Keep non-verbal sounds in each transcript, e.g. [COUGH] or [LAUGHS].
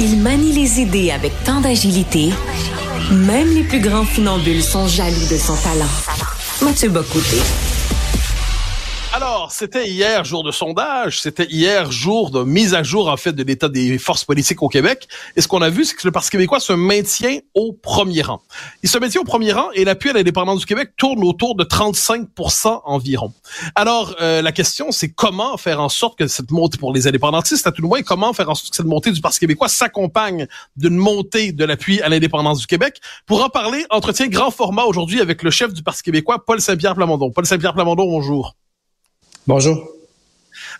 Il manie les idées avec tant d'agilité, même les plus grands funambules sont jaloux de son talent. Mathieu Bocoté. Alors, c'était hier jour de sondage, c'était hier jour de mise à jour en fait de l'état des forces politiques au Québec. Et ce qu'on a vu, c'est que le Parti québécois se maintient au premier rang. Il se maintient au premier rang et l'appui à l'indépendance du Québec tourne autour de 35% environ. Alors, euh, la question, c'est comment faire en sorte que cette montée pour les indépendantistes, à tout le moins, comment faire en sorte que cette montée du Parti québécois s'accompagne d'une montée de l'appui à l'indépendance du Québec? Pour en parler, entretien grand format aujourd'hui avec le chef du Parti québécois, Paul Saint-Pierre Plamondon. Paul Saint-Pierre Plamondon, bonjour. Bonjour.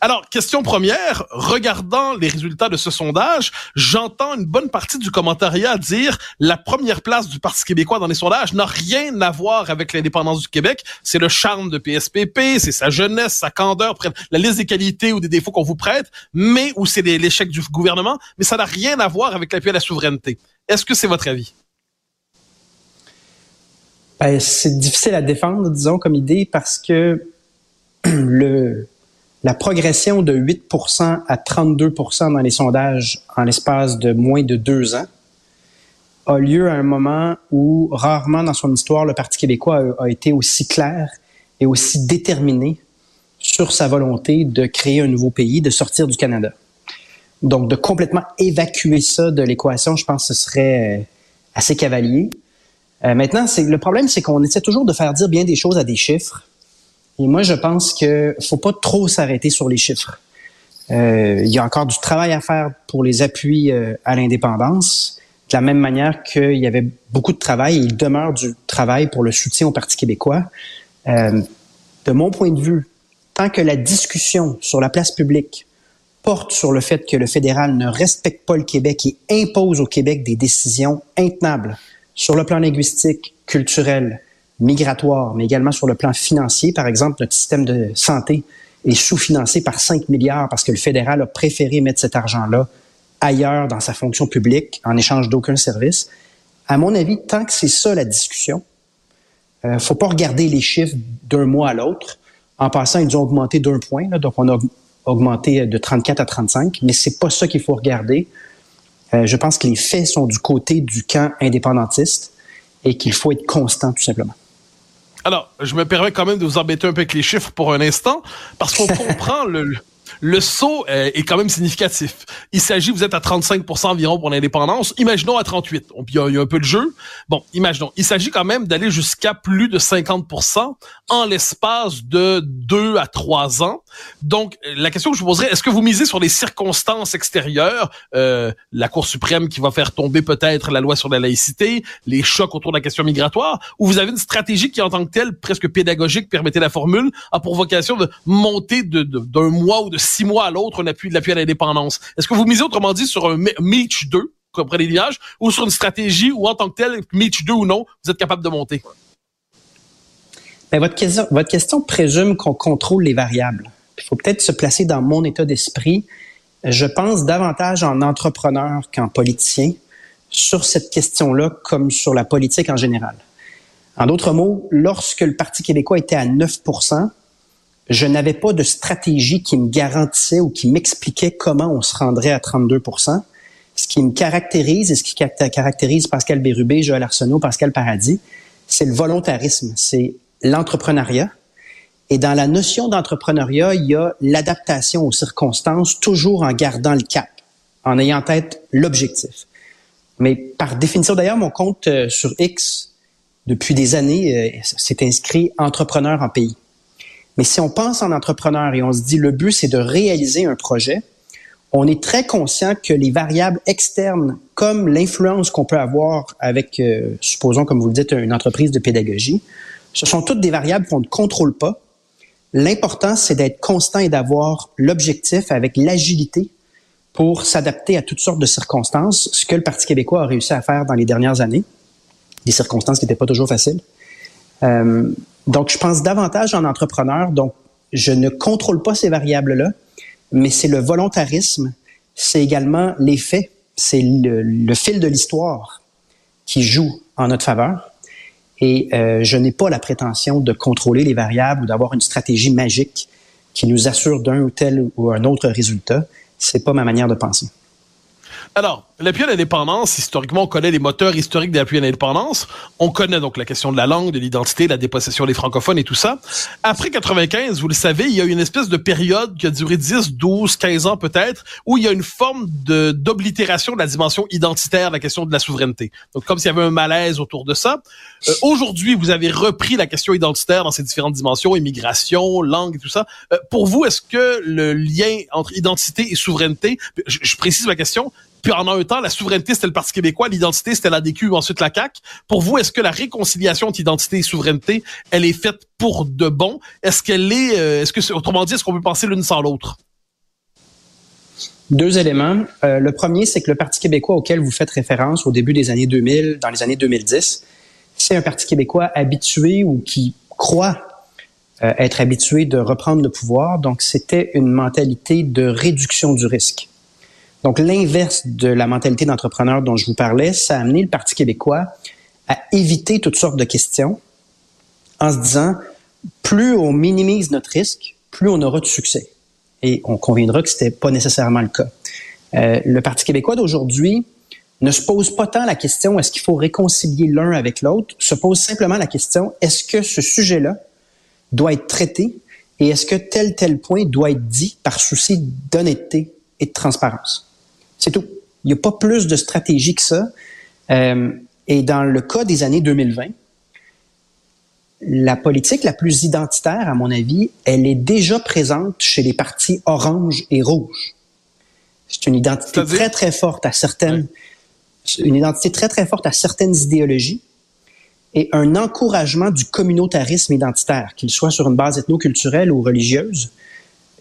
Alors, question première, regardant les résultats de ce sondage, j'entends une bonne partie du commentariat dire la première place du Parti québécois dans les sondages n'a rien à voir avec l'indépendance du Québec. C'est le charme de PSPP, c'est sa jeunesse, sa candeur, la liste des qualités ou des défauts qu'on vous prête, mais ou c'est l'échec du gouvernement, mais ça n'a rien à voir avec l'appui à la souveraineté. Est-ce que c'est votre avis? Ben, c'est difficile à défendre, disons, comme idée, parce que [CLEARS THROAT] le, la progression de 8% à 32% dans les sondages en l'espace de moins de deux ans a lieu à un moment où rarement dans son histoire le Parti québécois a, été aussi clair et aussi déterminé sur sa volonté de créer un nouveau pays, de sortir du Canada. Donc, de complètement évacuer ça de l'équation, je pense que ce serait euh, assez cavalier. Euh, maintenant, le problème, c'est qu'on essaie toujours de faire dire bien des choses à des chiffres. Et moi, je pense que faut pas trop s'arrêter sur les chiffres. Euh, il y a encore du travail à faire pour les appuis euh, à l'indépendance, de la même manière qu'il y avait beaucoup de travail, et il demeure du travail pour le soutien au Parti québécois. Euh, de mon point de vue, tant que la discussion sur la place publique porte sur le fait que le fédéral ne respecte pas le Québec et impose au Québec des décisions intenables sur le plan linguistique, culturel, migratoire, mais également sur le plan financier. Par exemple, notre système de santé est sous-financé par 5 milliards parce que le fédéral a préféré mettre cet argent-là ailleurs dans sa fonction publique en échange d'aucun service. À mon avis, tant que c'est ça la discussion, euh, faut pas regarder les chiffres d'un mois à l'autre. En passant, ils ont augmenté d'un point, donc on a augmenté de 34 à 35, mais c'est pas ça qu'il faut regarder. Euh, je pense que les faits sont du côté du camp indépendantiste et qu'il faut être constant, tout simplement. Alors, je me permets quand même de vous embêter un peu avec les chiffres pour un instant, parce qu'on [LAUGHS] comprend le, le saut euh, est quand même significatif. Il s'agit, vous êtes à 35% environ pour l'indépendance. Imaginons à 38. Il y, a, un peu de jeu. Bon, imaginons. Il s'agit quand même d'aller jusqu'à plus de 50% en l'espace de deux à trois ans. Donc, la question que je vous poserais, est-ce que vous misez sur les circonstances extérieures, euh, la Cour suprême qui va faire tomber peut-être la loi sur la laïcité, les chocs autour de la question migratoire, ou vous avez une stratégie qui, en tant que telle, presque pédagogique, permettez la formule, a pour vocation de monter d'un mois ou de mois à l'autre un appui de à l'indépendance. Est-ce que vous misez autrement dit sur un Meach 2 comme les nuages ou sur une stratégie où en tant que tel, Meach 2 ou non, vous êtes capable de monter? Ben, votre, question, votre question présume qu'on contrôle les variables. Il faut peut-être se placer dans mon état d'esprit. Je pense davantage en entrepreneur qu'en politicien sur cette question-là comme sur la politique en général. En d'autres mots, lorsque le Parti québécois était à 9 je n'avais pas de stratégie qui me garantissait ou qui m'expliquait comment on se rendrait à 32% Ce qui me caractérise et ce qui caractérise Pascal Bérubé, Joël Arsenault, Pascal Paradis, c'est le volontarisme, c'est l'entrepreneuriat. Et dans la notion d'entrepreneuriat, il y a l'adaptation aux circonstances, toujours en gardant le cap, en ayant en tête l'objectif. Mais par définition, d'ailleurs, mon compte euh, sur X, depuis des années, s'est euh, inscrit entrepreneur en pays. Mais si on pense en entrepreneur et on se dit le but, c'est de réaliser un projet, on est très conscient que les variables externes, comme l'influence qu'on peut avoir avec, euh, supposons, comme vous le dites, une entreprise de pédagogie, ce sont toutes des variables qu'on ne contrôle pas. L'important, c'est d'être constant et d'avoir l'objectif avec l'agilité pour s'adapter à toutes sortes de circonstances, ce que le Parti québécois a réussi à faire dans les dernières années, des circonstances qui n'étaient pas toujours faciles. Euh, donc, je pense davantage en entrepreneur. Donc, je ne contrôle pas ces variables-là, mais c'est le volontarisme, c'est également les faits, c'est le, fil de l'histoire qui joue en notre faveur. Et euh, je n'ai pas la prétention de contrôler les variables ou d'avoir une stratégie magique qui nous assure d'un ou tel ou un autre résultat. C'est pas ma manière de penser. Alors, l'appui à l'indépendance, historiquement, on connaît les moteurs historiques de l'appui à l'indépendance. On connaît donc la question de la langue, de l'identité, la dépossession des francophones et tout ça. Après 95, vous le savez, il y a une espèce de période qui a duré 10, 12, 15 ans peut-être, où il y a une forme d'oblitération de la dimension identitaire, la question de la souveraineté. Donc, comme s'il y avait un malaise autour de ça. Euh, aujourd'hui, vous avez repris la question identitaire dans ses différentes dimensions, immigration, langue et tout ça. Euh, pour vous, est-ce que le lien entre identité et souveraineté, je, je précise ma question, puis en un temps, la souveraineté, c'était le Parti québécois, l'identité, c'était la DQ, ensuite la CAQ. Pour vous, est-ce que la réconciliation entre identité et souveraineté, elle est faite pour de bon? Est-ce qu'elle est, euh, est-ce que, autrement dit, est-ce qu'on peut penser l'une sans l'autre? Deux éléments. Euh, le premier, c'est que le Parti québécois auquel vous faites référence au début des années 2000, dans les années 2010, c'est un Parti québécois habitué ou qui croit euh, être habitué de reprendre le pouvoir. Donc, c'était une mentalité de réduction du risque. Donc, l'inverse de la mentalité d'entrepreneur dont je vous parlais, ça a amené le Parti québécois à éviter toutes sortes de questions en se disant, plus on minimise notre risque, plus on aura de succès. Et on conviendra que ce n'était pas nécessairement le cas. Euh, le Parti québécois d'aujourd'hui ne se pose pas tant la question est-ce qu'il faut réconcilier l'un avec l'autre, se pose simplement la question est-ce que ce sujet-là doit être traité et est-ce que tel tel point doit être dit par souci d'honnêteté et de transparence? C'est tout. Il n'y a pas plus de stratégie que ça. Euh, et dans le cas des années 2020, la politique la plus identitaire, à mon avis, elle est déjà présente chez les partis orange et rouge. C'est une identité très, très forte à certaines, une identité très, très forte à certaines idéologies et un encouragement du communautarisme identitaire, qu'il soit sur une base ethno-culturelle ou religieuse.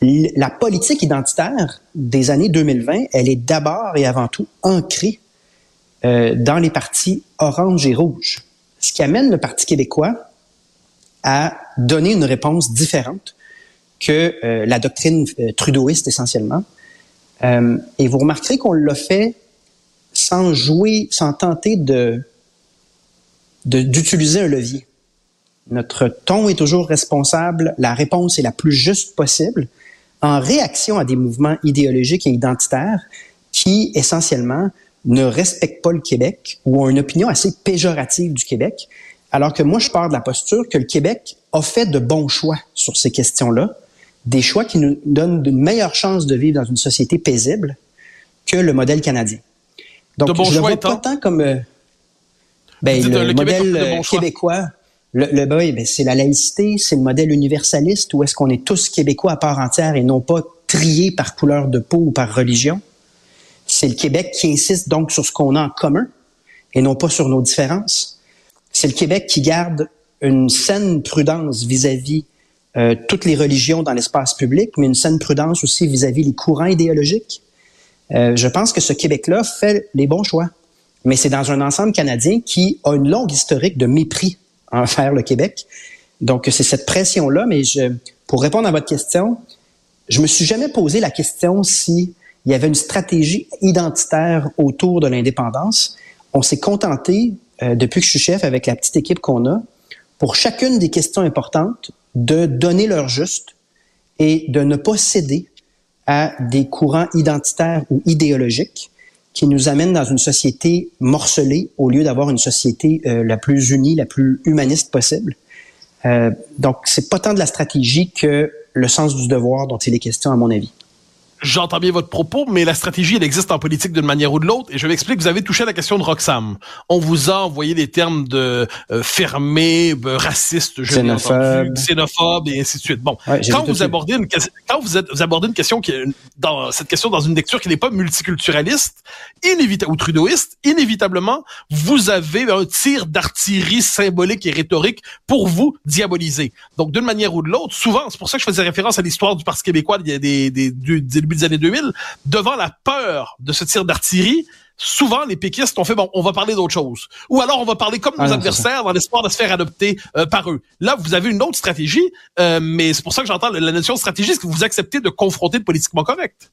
La politique identitaire des années 2020, elle est d'abord et avant tout ancrée euh, dans les partis orange et rouge, ce qui amène le Parti québécois à donner une réponse différente que euh, la doctrine euh, trudeauiste essentiellement. Euh, et vous remarquerez qu'on l'a fait sans jouer, sans tenter de d'utiliser un levier. Notre ton est toujours responsable, la réponse est la plus juste possible en réaction à des mouvements idéologiques et identitaires qui, essentiellement, ne respectent pas le Québec ou ont une opinion assez péjorative du Québec, alors que moi, je pars de la posture que le Québec a fait de bons choix sur ces questions-là, des choix qui nous donnent une meilleure chance de vivre dans une société paisible que le modèle canadien. Donc, je ne vois pas tant comme... Euh, ben, le, modèle euh, québécois, le, le ben, c'est la laïcité, c'est le modèle universaliste où est-ce qu'on est tous québécois à part entière et non pas triés par couleur de peau ou par religion. C'est le Québec qui insiste donc sur ce qu'on a en commun et non pas sur nos différences. C'est le Québec qui garde une saine prudence vis-à-vis euh, toutes les religions dans l'espace public, mais une saine prudence aussi vis-à-vis les courants idéologiques. Euh, je pense que ce Québec-là fait les bons choix mais c'est dans un ensemble canadien qui a une longue historique de mépris envers le Québec. Donc, c'est cette pression-là, mais je, pour répondre à votre question, je me suis jamais posé la question si il y avait une stratégie identitaire autour de l'indépendance. On s'est contenté, euh, depuis que je suis chef, avec la petite équipe qu'on a, pour chacune des questions importantes, de donner leur juste et de ne pas céder à des courants identitaires ou idéologiques qui nous amène dans une société morcelée au lieu d'avoir une société euh, la plus unie, la plus humaniste possible. Euh, donc, c'est pas tant de la stratégie que le sens du devoir dont il est question, à mon avis. J'entends bien votre propos, mais la stratégie, elle existe en politique d'une manière ou de l'autre. Et je m'explique, vous avez touché à la question de Roxham. On vous a envoyé des termes de euh, fermé, euh, raciste, xénophobe. xénophobe et ainsi de suite. Bon, quand vous abordez une quand vous, êtes, vous abordez une question qui est dans cette question dans une lecture qui n'est pas multiculturaliste, inévitable ou trudeauiste, inévitablement, vous avez un tir d'artillerie symbolique et rhétorique pour vous diaboliser. Donc, d'une manière ou de l'autre, souvent, c'est pour ça que je faisais référence à l'histoire du Parti québécois des, des, des, du début des années 2000, devant la peur de ce tir d'artillerie, souvent les péquistes ont fait bon, on va parler d'autre chose. Ou alors on va parler comme nos ah adversaires dans l'espoir de se faire adopter euh, par eux. Là, vous avez une autre stratégie, euh, mais c'est pour ça que j'entends la notion de stratégie, c'est que vous acceptez de confronter le politiquement correct?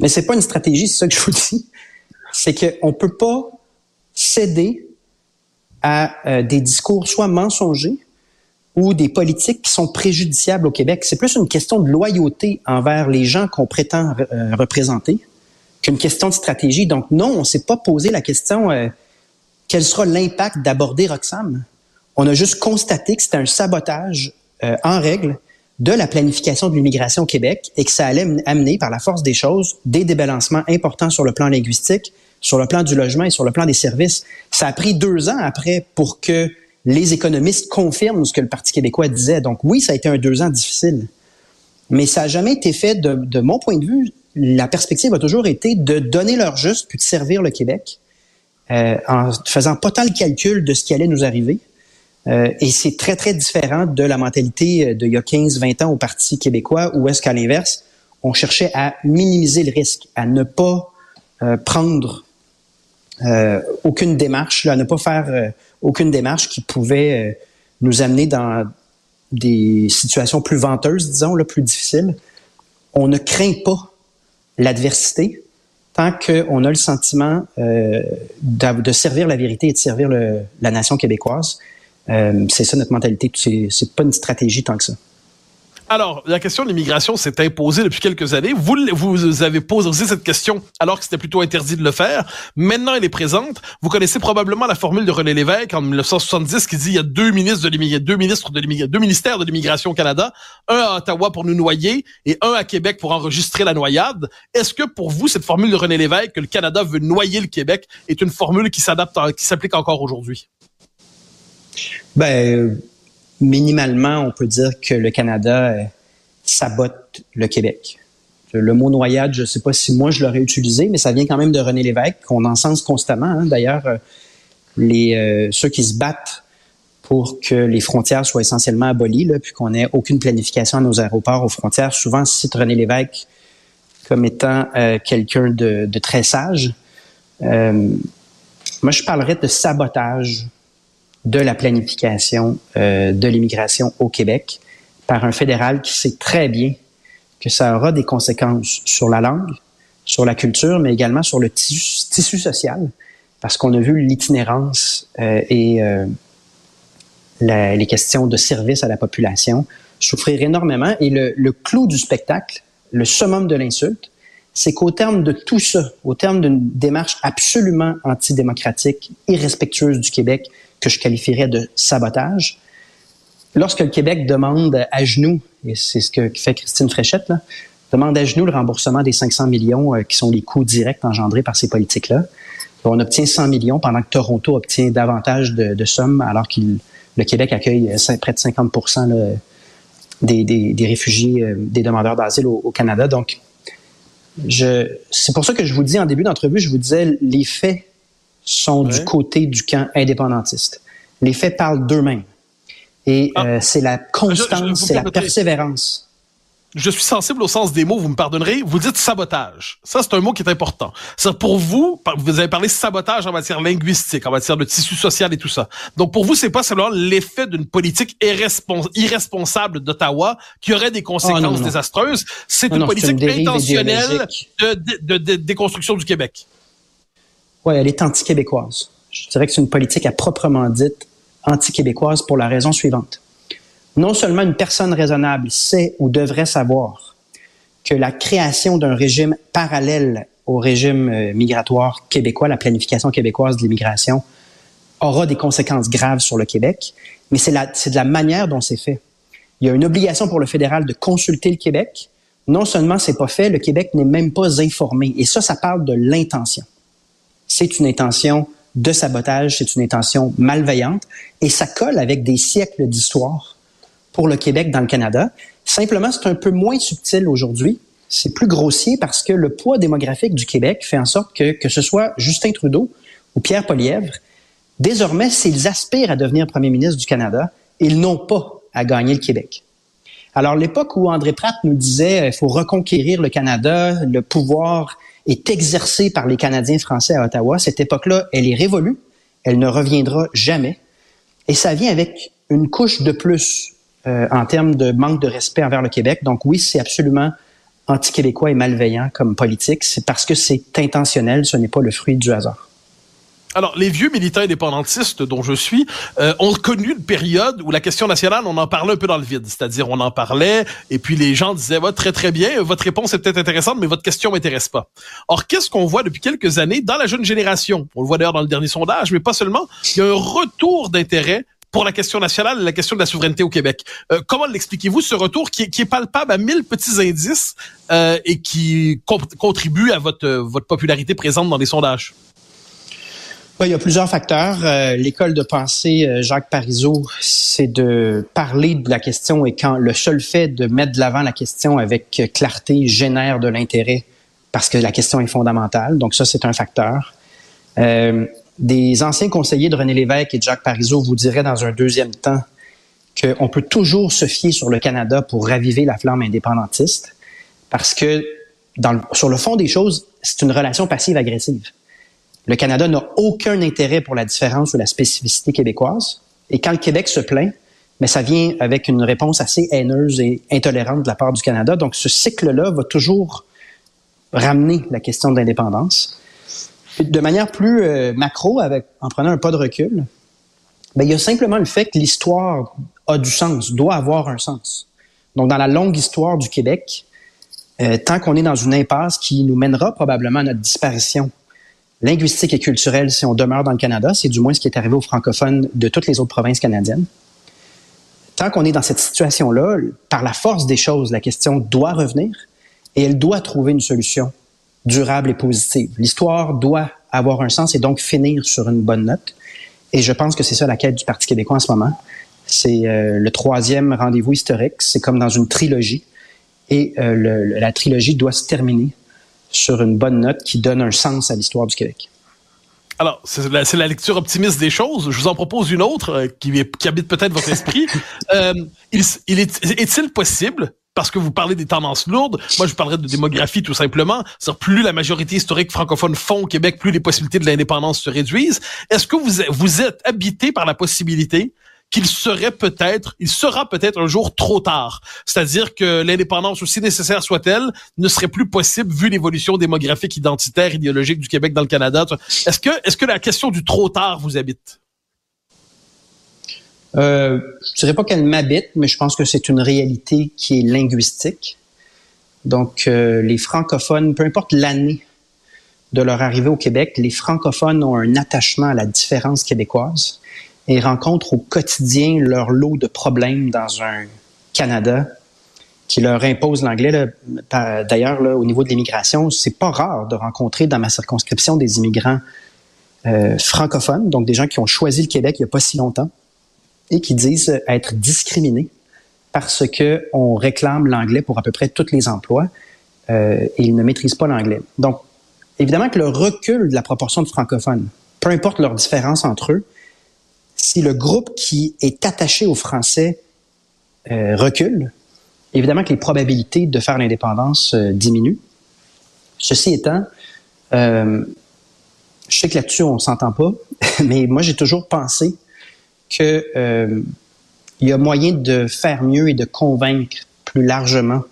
Mais c'est pas une stratégie, c'est ça que je vous dis. C'est qu'on peut pas céder à euh, des discours soit mensongers ou des politiques qui sont préjudiciables au Québec. C'est plus une question de loyauté envers les gens qu'on prétend euh, représenter qu'une question de stratégie. Donc non, on s'est pas posé la question euh, quel sera l'impact d'aborder Roxham. On a juste constaté que c'était un sabotage euh, en règle de la planification de l'immigration au Québec et que ça allait amener par la force des choses des débalancements importants sur le plan linguistique, sur le plan du logement et sur le plan des services. Ça a pris deux ans après pour que les économistes confirment ce que le Parti québécois disait. Donc oui, ça a été un deux ans difficile. Mais ça n'a jamais été fait, de, de, mon point de vue, la perspective a toujours été de donner leur juste puis de servir le Québec euh, en faisant pas tant le calcul de ce qui allait nous arriver. Euh, et c'est très, très différent de la mentalité euh, d'il y a 15, 20 ans au Parti québécois où est-ce qu'à l'inverse, on cherchait à minimiser le risque, à ne pas euh, prendre euh, aucune démarche, là, ne pas faire aucune démarche qui pouvait nous amener dans des situations plus venteuses, disons, là, plus difficiles. On ne craint pas l'adversité tant qu'on a le sentiment euh, de, servir la vérité et de servir la nation québécoise. Euh, c'est ça notre mentalité. C'est pas une stratégie tant que ça. Alors, la question de l'immigration s'est imposée depuis quelques années. Vous, vous avez posé cette question alors que c'était plutôt interdit de le faire. Maintenant, elle est présente. Vous connaissez probablement la formule de René Lévesque en 1970 qui dit il y a deux ministres de l'immigration, deux ministres de deux ministères de l'immigration au Canada, un à Ottawa pour nous noyer et un à Québec pour enregistrer la noyade. Est-ce que pour vous, cette formule de René Lévesque que le Canada veut noyer le Québec est une formule qui s'adapte, qui s'applique encore aujourd'hui? Ben, minimalement, on peut dire que le Canada euh, sabote le Québec. Le mot noyade, je ne sais pas si moi je l'aurais utilisé, mais ça vient quand même de René Lévesque, qu'on encense constamment. Hein. D'ailleurs, euh, euh, ceux qui se battent pour que les frontières soient essentiellement abolies, puis qu'on n'ait aucune planification à nos aéroports aux frontières, souvent citent René Lévesque comme étant quelqu'un de, très sage. moi, je parlerais de sabotage de la planification euh, de l'immigration au Québec par un fédéral qui sait très bien que ça aura des conséquences sur la langue, sur la culture, mais également sur le tissu, social, parce qu'on a vu l'itinérance euh, et euh, les questions de service à la population souffrir énormément. Et le, le clou du spectacle, le summum de l'insulte, c'est qu'au terme de tout ça, au terme d'une démarche absolument antidémocratique, irrespectueuse du Québec, que je qualifierais de sabotage. Lorsque le Québec demande à genoux, et c'est ce que fait Christine Fréchette, là, demande à genoux le remboursement des 500 millions euh, qui sont les coûts directs engendrés par ces politiques-là. On obtient 100 millions pendant que Toronto obtient davantage de, sommes alors que le Québec accueille euh, près de 50 des, des, des, réfugiés, euh, des demandeurs d'asile au, Canada. Donc, c'est pour ça que je vous dis en début d'entrevue, je vous disais les faits sont du côté du camp indépendantiste. Les faits parlent d'eux-mêmes. Et ah. euh, c'est la constance, c'est la persévérance. Je suis sensible au sens des mots, vous me pardonnerez. Vous dites sabotage. Ça, c'est un mot qui est important. C'est pour vous, vous avez parlé sabotage en matière linguistique, en matière de tissu social et tout ça. Donc, pour vous, c'est pas seulement l'effet d'une politique irresponsable d'Ottawa qui aurait des conséquences oh, désastreuses. C'est une politique intentionnelle de, de, de déconstruction du Québec. Oui, elle est anti-québécoise. Je dirais que c'est une politique à proprement dite anti-québécoise pour la raison suivante. Non seulement une personne raisonnable sait ou devrait savoir que la création d'un régime parallèle au régime euh, migratoire québécois, la planification québécoise de l'immigration, aura des conséquences graves sur le Québec, mais c'est de la manière dont c'est fait. Il y a une obligation pour le fédéral de consulter le Québec. Non seulement c'est pas fait, le Québec n'est même pas informé. Et ça, ça parle de l'intention c'est une intention de sabotage, c'est une intention malveillante, et ça colle avec des siècles d'histoire pour le Québec dans le Canada. Simplement, c'est un peu moins subtil aujourd'hui. C'est plus grossier parce que le poids démographique du Québec fait en sorte que, que ce soit Justin Trudeau ou Pierre Polièvre, désormais, s'ils aspirent à devenir premier ministre du Canada, ils n'ont pas à gagner le Québec. Alors, l'époque où André Pratt nous disait il faut reconquérir le Canada, le pouvoir est exercée par les Canadiens français à Ottawa. Cette époque-là, elle est révolue. Elle ne reviendra jamais. Et ça vient avec une couche de plus euh, en termes de manque de respect envers le Québec. Donc oui, c'est absolument anti-québécois et malveillant comme politique. C'est parce que c'est intentionnel, ce n'est pas le fruit du hasard. Alors, les vieux militants indépendantistes dont je suis euh, ont connu une période où la question nationale, on en parlait un peu dans le vide. C'est-à-dire, on en parlait et puis les gens disaient, très très bien, votre réponse est peut-être intéressante, mais votre question m'intéresse pas. Or, qu'est-ce qu'on voit depuis quelques années dans la jeune génération? On le voit d'ailleurs dans le dernier sondage, mais pas seulement. Il y a un retour d'intérêt pour la question nationale et la question de la souveraineté au Québec. Euh, comment l'expliquez-vous, ce retour qui est, palpable à mille petits indices euh, et qui contribue à votre, votre popularité présente dans les sondages? Il y a plusieurs facteurs. Euh, l'école de pensée euh, Jacques Parizeau, c'est de parler de la question et quand le seul fait de mettre de l'avant la question avec clarté génère de l'intérêt parce que la question est fondamentale. Donc ça, c'est un facteur. Euh, des anciens conseillers de René Lévesque et de Jacques Parizeau vous diraient dans un deuxième temps qu'on peut toujours se fier sur le Canada pour raviver la flamme indépendantiste parce que dans sur le fond des choses, c'est une relation passive-agressive. Le Canada n'a aucun intérêt pour la différence ou la spécificité québécoise. Et quand le Québec se plaint, mais ça vient avec une réponse assez haineuse et intolérante de la part du Canada. Donc, ce cycle-là va toujours ramener la question de l'indépendance. De manière plus euh, macro, avec, en prenant un pas de recul, ben, il y a simplement le fait que l'histoire a du sens, doit avoir un sens. Donc, dans la longue histoire du Québec, euh, tant qu'on est dans une impasse qui nous mènera probablement à notre disparition linguistique et culturelle si on demeure dans le Canada. C'est du moins ce qui est arrivé aux francophones de toutes les autres provinces canadiennes. Tant qu'on est dans cette situation-là, par la force des choses, la question doit revenir et elle doit trouver une solution durable et positive. L'histoire doit avoir un sens et donc finir sur une bonne note. Et je pense que c'est ça la quête du Parti québécois en ce moment. C'est euh, le troisième rendez-vous historique. C'est comme dans une trilogie. Et euh, la trilogie doit se terminer sur une bonne note qui donne un sens à l'histoire du Québec. Alors, c'est la, lecture optimiste des choses. Je vous en propose une autre euh, qui, habite peut-être votre esprit. [LAUGHS] euh, il, est, est-il possible parce que vous parlez des tendances lourdes. Moi, je parlerais de démographie tout simplement. cest plus la majorité historique francophone fond au Québec, plus les possibilités de l'indépendance se réduisent. Est-ce que vous, vous êtes habité par la possibilité qu'il serait peut-être, il sera peut-être un jour trop tard. C'est-à-dire que l'indépendance, aussi nécessaire soit-elle, ne serait plus possible vu l'évolution démographique, identitaire, idéologique du Québec dans le Canada. Est-ce que, est-ce que la question du trop tard vous habite? Euh, je dirais pas qu'elle m'habite, mais je pense que c'est une réalité qui est linguistique. Donc, euh, les francophones, peu importe l'année de leur arrivée au Québec, les francophones ont un attachement à la différence québécoise et rencontrent au quotidien leur lot de problèmes dans un Canada qui leur impose l'anglais. D'ailleurs, au niveau de l'immigration, c'est pas rare de rencontrer dans ma circonscription des immigrants euh, francophones, donc des gens qui ont choisi le Québec il n'y a pas si longtemps et qui disent être discriminés parce que on réclame l'anglais pour à peu près tous les emplois euh, et ils ne maîtrisent pas l'anglais. Donc, évidemment que le recul de la proportion de francophones, peu importe leurs différences entre eux, si le groupe qui est attaché au français euh, recule, évidemment que les probabilités de faire l'indépendance euh, diminuent. Ceci étant, euh, je sais que là-dessus on s'entend pas, [LAUGHS] mais moi j'ai toujours pensé que il y a moyen de faire mieux et de convaincre plus largement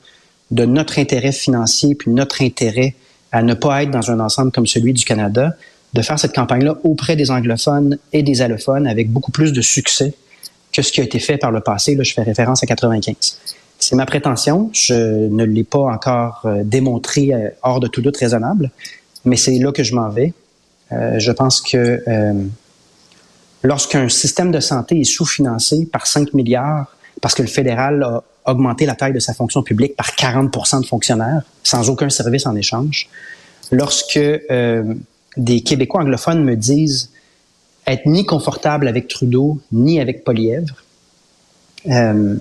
de notre intérêt financier puis notre intérêt à ne pas être dans un ensemble comme celui du Canada, de faire cette campagne-là auprès des anglophones et des allophones avec beaucoup plus de succès que ce qui a été fait par le passé. Là, je fais référence à 95. C'est ma prétention. Je ne l'ai pas encore euh, démontré euh, hors de tout doute raisonnable, mais c'est là que je m'en vais. Euh, je pense que lorsqu'un système de santé est sous-financé par 5 milliards, parce que le fédéral a augmenté la taille de sa fonction publique par 40 de fonctionnaires, sans aucun service en échange, lorsque des Québécois anglophones me disent être ni confortable avec Trudeau, ni avec Polièvre. Euh,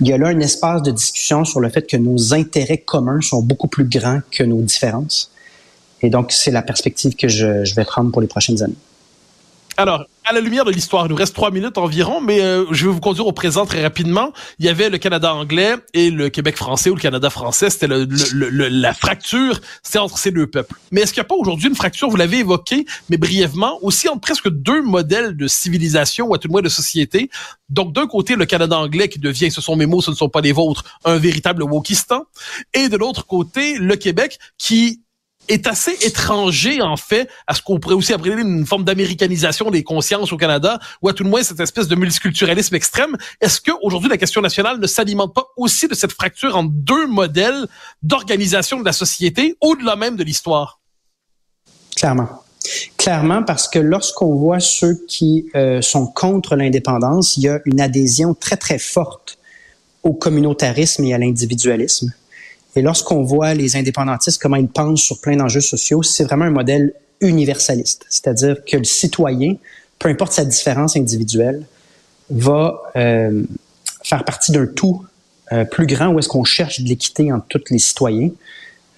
il y a là un espace de discussion sur le fait que nos intérêts communs sont beaucoup plus grands que nos différences. Et donc, c'est la perspective que je, je vais prendre pour les prochaines années. Alors, à la lumière de l'histoire, il nous reste trois minutes environ, mais euh, je vais vous conduire au présent très rapidement. Il y avait le Canada anglais et le Québec français ou le Canada français. C'était le, la fracture, c'est entre ces deux peuples. Mais est-ce qu'il n'y a pas aujourd'hui une fracture, vous l'avez évoqué, mais brièvement, aussi entre presque deux modèles de civilisation ou à tout le moins de société. Donc d'un côté, le Canada anglais qui devient, ce sont mes mots, ce ne sont pas les vôtres, un véritable wokistan. Et de l'autre côté, le Québec qui est assez étranger, en fait, à ce qu'on pourrait aussi appeler une forme d'américanisation des consciences au Canada, ou à tout le moins cette espèce de multiculturalisme extrême. Est-ce que aujourd'hui la question nationale ne s'alimente pas aussi de cette fracture en deux modèles d'organisation de la société, au-delà même de l'histoire? Clairement. Clairement, parce que lorsqu'on voit ceux qui euh, sont contre l'indépendance, il y a une adhésion très, très forte au communautarisme et à l'individualisme. Et lorsqu'on voit les indépendantistes, comment ils pensent sur plein d'enjeux sociaux, c'est vraiment un modèle universaliste. C'est-à-dire que le citoyen, peu importe sa différence individuelle, va euh, faire partie d'un tout euh, plus grand où est-ce qu'on cherche de l'équité entre tous les citoyens.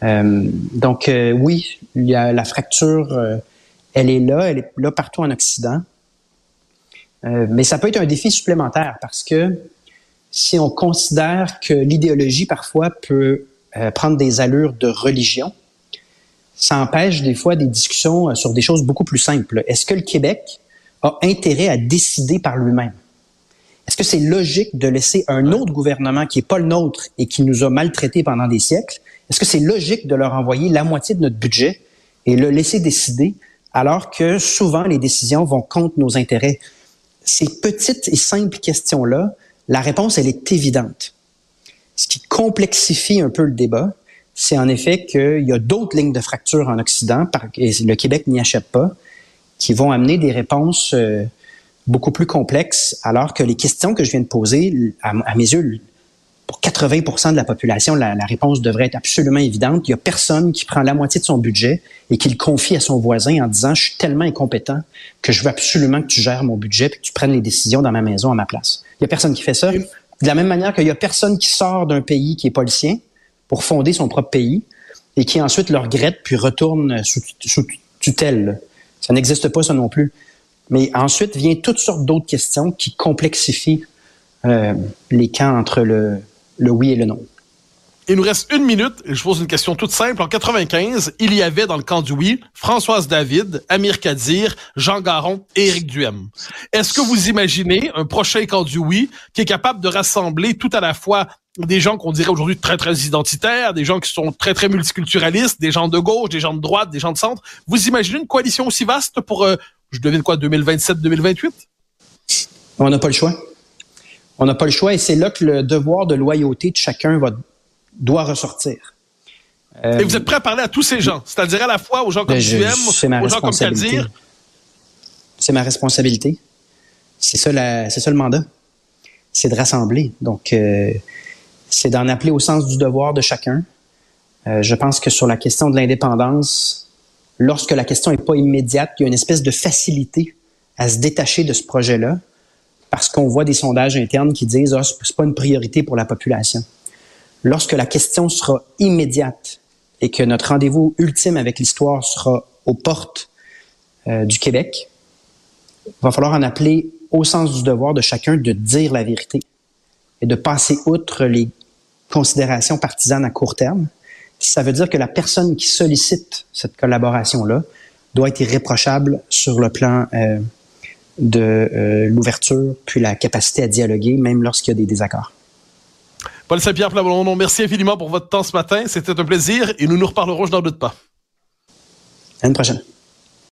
Euh, donc oui, la fracture, elle est là, elle est là partout en Occident. mais ça peut être un défi supplémentaire parce que si on considère que l'idéologie parfois peut euh, prendre des allures de religion, ça empêche des fois des discussions euh, sur des choses beaucoup plus simples. Est-ce que le Québec a intérêt à décider par lui-même? Est-ce que c'est logique de laisser un autre gouvernement qui n'est pas le nôtre et qui nous a maltraités pendant des siècles, est-ce que c'est logique de leur envoyer la moitié de notre budget et le laisser décider alors que souvent les décisions vont contre nos intérêts? Ces petites et simples questions-là, la réponse, elle est évidente. Ce qui complexifie un peu le débat, c'est en effet qu'il y a d'autres lignes de fracture en Occident, et le Québec n'y achète pas, qui vont amener des réponses euh, beaucoup plus complexes, alors que les questions que je viens de poser, à, mes yeux, pour 80% de la population, la, réponse devrait être absolument évidente. Il y a personne qui prend la moitié de son budget et qui le confie à son voisin en disant, je suis tellement incompétent que je veux absolument que tu gères mon budget et que tu prennes les décisions dans ma maison à ma place. Il y a personne qui fait ça. De la même manière qu'il y a personne qui sort d'un pays qui est pas le sien pour fonder son propre pays et qui ensuite le regrette puis retourne sous, tutelle. Ça n'existe pas ça non plus. Mais ensuite vient toutes sortes d'autres questions qui complexifient euh, les camps entre le, le oui et le non. Il nous reste une minute et je pose une question toute simple. En 95, il y avait dans le camp du oui Françoise David, Amir Kadir, Jean Garon et Éric Duhem. Est-ce que vous imaginez un prochain camp du oui qui est capable de rassembler tout à la fois des gens qu'on dirait aujourd'hui très très identitaires, des gens qui sont très très multiculturalistes, des gens de gauche, des gens de droite, des gens de centre? Vous imaginez une coalition aussi vaste pour, euh, je devine quoi, 2027-2028 On n'a pas le choix. On n'a pas le choix et c'est là que le devoir de loyauté de chacun va doit ressortir. Et vous êtes prêt à parler à tous ces gens, c'est-à-dire à la fois aux gens comme tu aimes, aux gens comme Kadir? C'est ma responsabilité. C'est ça, c'est ça le mandat. C'est de rassembler. Donc, euh, c'est d'en appeler au sens du devoir de chacun. Euh, je pense que sur la question de l'indépendance, lorsque la question n'est pas immédiate, il y a une espèce de facilité à se détacher de ce projet-là parce qu'on voit des sondages internes qui disent ah, c'est pas une priorité pour la population lorsque la question sera immédiate et que notre rendez-vous ultime avec l'histoire sera aux portes euh, du Québec, il va falloir en appeler au sens du devoir de chacun de dire la vérité et de passer outre les considérations partisanes à court terme. Ça veut dire que la personne qui sollicite cette collaboration-là doit être irréprochable sur le plan euh, de euh, l'ouverture, puis la capacité à dialoguer, même lorsqu'il y a des désaccords. Paul Saint-Pierre Plamondon, merci infiniment pour votre temps ce matin. C'était un plaisir et nous nous reparlerons, je n'en doute pas. À une prochaine.